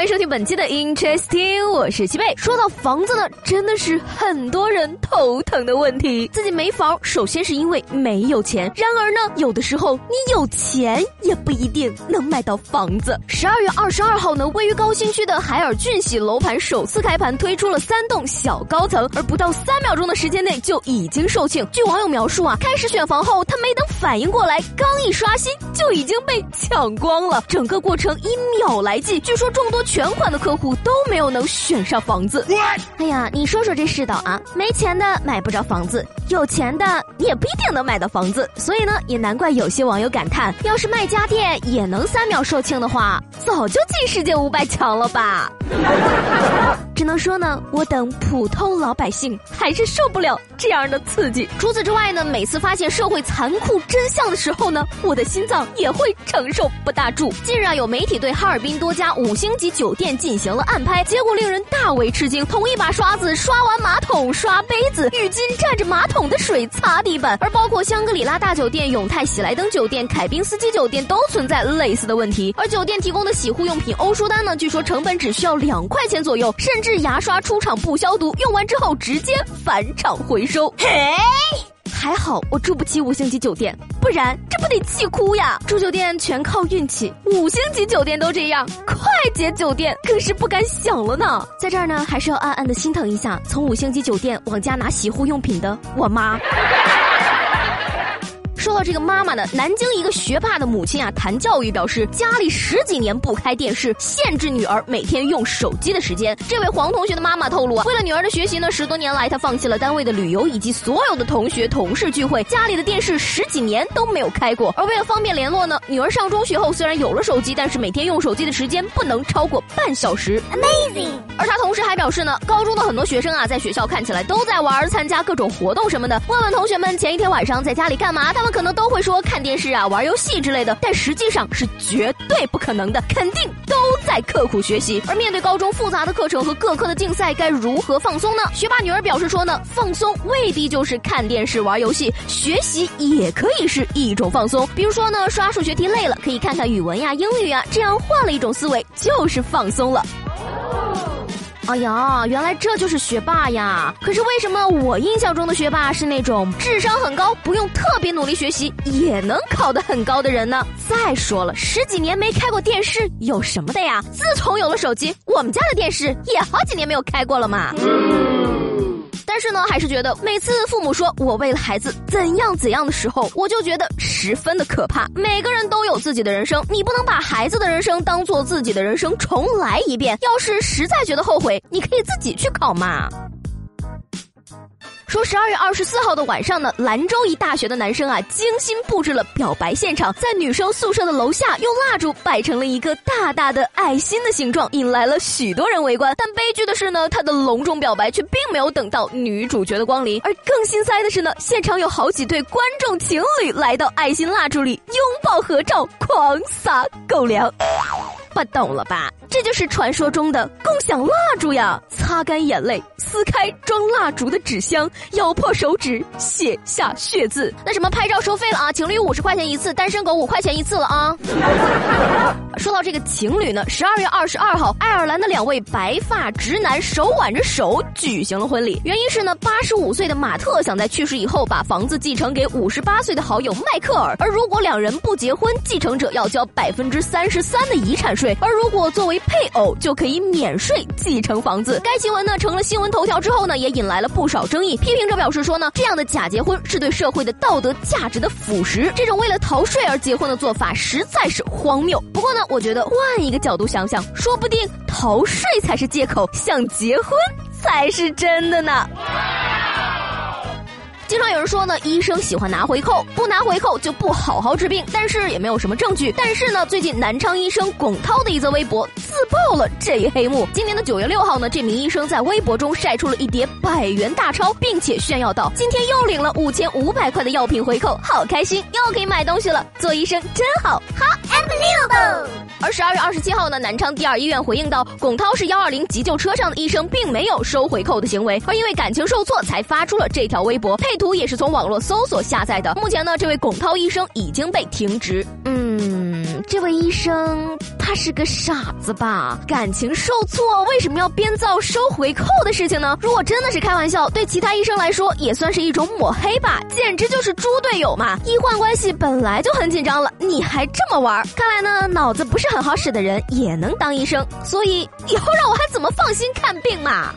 欢迎收听本期的 Interesting，我是七贝。说到房子呢，真的是很多人头疼的问题。自己没房，首先是因为没有钱。然而呢，有的时候你有钱也不一定能买到房子。十二月二十二号呢，位于高新区的海尔俊喜楼盘首次开盘，推出了三栋小高层，而不到三秒钟的时间内就已经售罄。据网友描述啊，开始选房后，他没等反应过来，刚一刷新就已经被抢光了，整个过程以秒来计。据说众多。全款的客户都没有能选上房子。哎呀，你说说这世道啊！没钱的买不着房子，有钱的你也不一定能买到房子。所以呢，也难怪有些网友感叹：要是卖家电也能三秒售罄的话，早就进世界五百强了吧。只能说呢，我等普通老百姓还是受不了这样的刺激。除此之外呢，每次发现社会残酷真相的时候呢，我的心脏也会承受不大住。近日啊，有媒体对哈尔滨多家五星级酒店进行了暗拍，结果令人大为吃惊。同一把刷子刷完马桶、刷杯子，浴巾蘸着马桶的水擦地板，而包括香格里拉大酒店、永泰喜来登酒店、凯宾斯基酒店都存在类似的问题。而酒店提供的洗护用品欧舒丹呢，据说成本只需要两块钱左右，甚至。牙刷出厂不消毒，用完之后直接返厂回收。嘿，还好我住不起五星级酒店，不然这不得气哭呀！住酒店全靠运气，五星级酒店都这样，快捷酒店更是不敢想了呢。在这儿呢，还是要暗暗的心疼一下从五星级酒店往家拿洗护用品的我妈。说到这个妈妈呢，南京一个学霸的母亲啊，谈教育表示，家里十几年不开电视，限制女儿每天用手机的时间。这位黄同学的妈妈透露啊，为了女儿的学习呢，十多年来她放弃了单位的旅游以及所有的同学同事聚会，家里的电视十几年都没有开过。而为了方便联络呢，女儿上中学后虽然有了手机，但是每天用手机的时间不能超过半小时。Amazing。而她同时还表示呢，高中的很多学生啊，在学校看起来都在玩，参加各种活动什么的。问问同学们前一天晚上在家里干嘛，他们。可能都会说看电视啊、玩游戏之类的，但实际上是绝对不可能的，肯定都在刻苦学习。而面对高中复杂的课程和各科的竞赛，该如何放松呢？学霸女儿表示说呢，放松未必就是看电视、玩游戏，学习也可以是一种放松。比如说呢，刷数学题累了，可以看看语文呀、英语啊，这样换了一种思维，就是放松了。哎呀，原来这就是学霸呀！可是为什么我印象中的学霸是那种智商很高，不用特别努力学习也能考得很高的人呢？再说了，十几年没开过电视有什么的呀？自从有了手机，我们家的电视也好几年没有开过了嘛。是呢，还是觉得每次父母说我为了孩子怎样怎样的时候，我就觉得十分的可怕。每个人都有自己的人生，你不能把孩子的人生当做自己的人生重来一遍。要是实在觉得后悔，你可以自己去考嘛。说十二月二十四号的晚上呢，兰州一大学的男生啊，精心布置了表白现场，在女生宿舍的楼下用蜡烛摆成了一个大大的爱心的形状，引来了许多人围观。但悲剧的是呢，他的隆重表白却并没有等到女主角的光临，而更心塞的是呢，现场有好几对观众情侣来到爱心蜡烛里拥抱合照，狂撒狗粮。不懂了吧？这就是传说中的共享蜡烛呀！擦干眼泪，撕开装蜡烛的纸箱，咬破手指，写下血字。那什么，拍照收费了啊？情侣五十块钱一次，单身狗五块钱一次了啊！说到这个情侣呢，十二月二十二号，爱尔兰的两位白发直男手挽着手举行了婚礼。原因是呢，八十五岁的马特想在去世以后把房子继承给五十八岁的好友迈克尔，而如果两人不结婚，继承者要交百分之三十三的遗产。税，而如果作为配偶，就可以免税继承房子。该新闻呢成了新闻头条之后呢，也引来了不少争议。批评者表示说呢，这样的假结婚是对社会的道德价值的腐蚀，这种为了逃税而结婚的做法实在是荒谬。不过呢，我觉得换一个角度想想，说不定逃税才是借口，想结婚才是真的呢。经常有人说呢，医生喜欢拿回扣，不拿回扣就不好好治病，但是也没有什么证据。但是呢，最近南昌医生龚涛的一则微博自曝了这一黑幕。今年的九月六号呢，这名医生在微博中晒出了一叠百元大钞，并且炫耀道：“今天又领了五千五百块的药品回扣，好开心，又可以买东西了。做医生真好，好 unbelievable。”十二月二十七号呢，南昌第二医院回应到，龚涛是幺二零急救车上的医生，并没有收回扣的行为，而因为感情受挫才发出了这条微博，配图也是从网络搜索下载的。目前呢，这位龚涛医生已经被停职。嗯，这位医生他是个傻子吧？感情受挫为什么要编造收回扣的事情呢？如果真的是开玩笑对其他医生来说也算是一种抹黑吧。简直就是猪队友嘛！医患关系本来就很紧张了你还这么玩看来呢脑子不是很好使的人也能当医生。所以以后让我还怎么放心看病嘛？